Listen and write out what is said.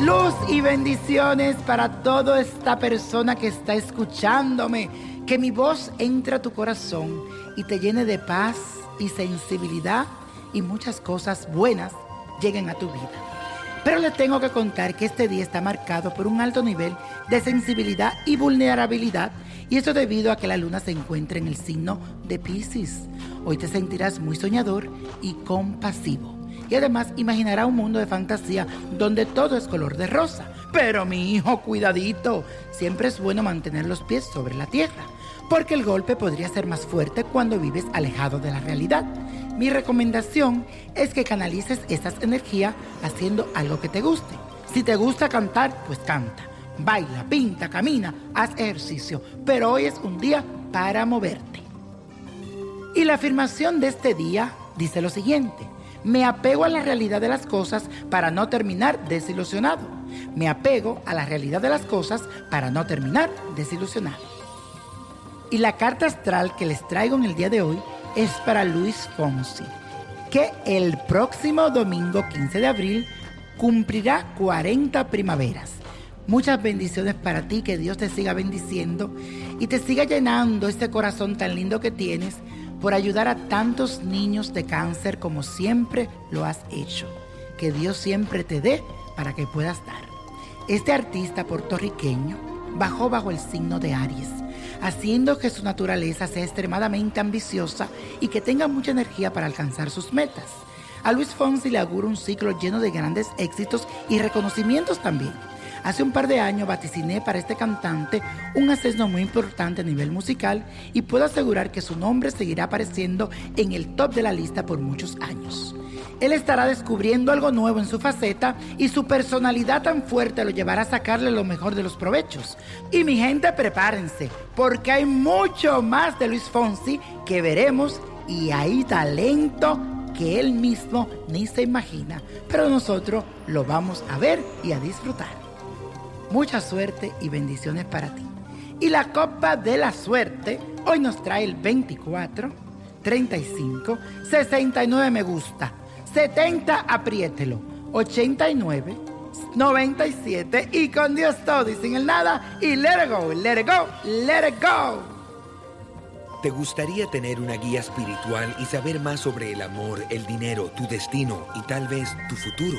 Luz y bendiciones para toda esta persona que está escuchándome. Que mi voz entre a tu corazón y te llene de paz y sensibilidad y muchas cosas buenas lleguen a tu vida. Pero le tengo que contar que este día está marcado por un alto nivel de sensibilidad y vulnerabilidad y eso debido a que la luna se encuentra en el signo de Pisces. Hoy te sentirás muy soñador y compasivo y además imaginará un mundo de fantasía donde todo es color de rosa. Pero mi hijo, cuidadito, siempre es bueno mantener los pies sobre la tierra, porque el golpe podría ser más fuerte cuando vives alejado de la realidad. Mi recomendación es que canalices esas energías haciendo algo que te guste. Si te gusta cantar, pues canta. Baila, pinta, camina, haz ejercicio, pero hoy es un día para moverte. Y la afirmación de este día dice lo siguiente. Me apego a la realidad de las cosas para no terminar desilusionado. Me apego a la realidad de las cosas para no terminar desilusionado. Y la carta astral que les traigo en el día de hoy es para Luis Fonsi, que el próximo domingo 15 de abril cumplirá 40 primaveras. Muchas bendiciones para ti, que Dios te siga bendiciendo y te siga llenando este corazón tan lindo que tienes por ayudar a tantos niños de cáncer como siempre lo has hecho. Que Dios siempre te dé para que puedas dar. Este artista puertorriqueño bajó bajo el signo de Aries, haciendo que su naturaleza sea extremadamente ambiciosa y que tenga mucha energía para alcanzar sus metas. A Luis Fonsi le augura un ciclo lleno de grandes éxitos y reconocimientos también. Hace un par de años vaticiné para este cantante un ascenso muy importante a nivel musical y puedo asegurar que su nombre seguirá apareciendo en el top de la lista por muchos años. Él estará descubriendo algo nuevo en su faceta y su personalidad tan fuerte lo llevará a sacarle lo mejor de los provechos. Y mi gente, prepárense, porque hay mucho más de Luis Fonsi que veremos y hay talento que él mismo ni se imagina, pero nosotros lo vamos a ver y a disfrutar. Mucha suerte y bendiciones para ti. Y la copa de la suerte hoy nos trae el 24, 35, 69 me gusta, 70 apriételo, 89, 97 y con Dios todo y sin el nada y let it go, let it go, let it go. ¿Te gustaría tener una guía espiritual y saber más sobre el amor, el dinero, tu destino y tal vez tu futuro?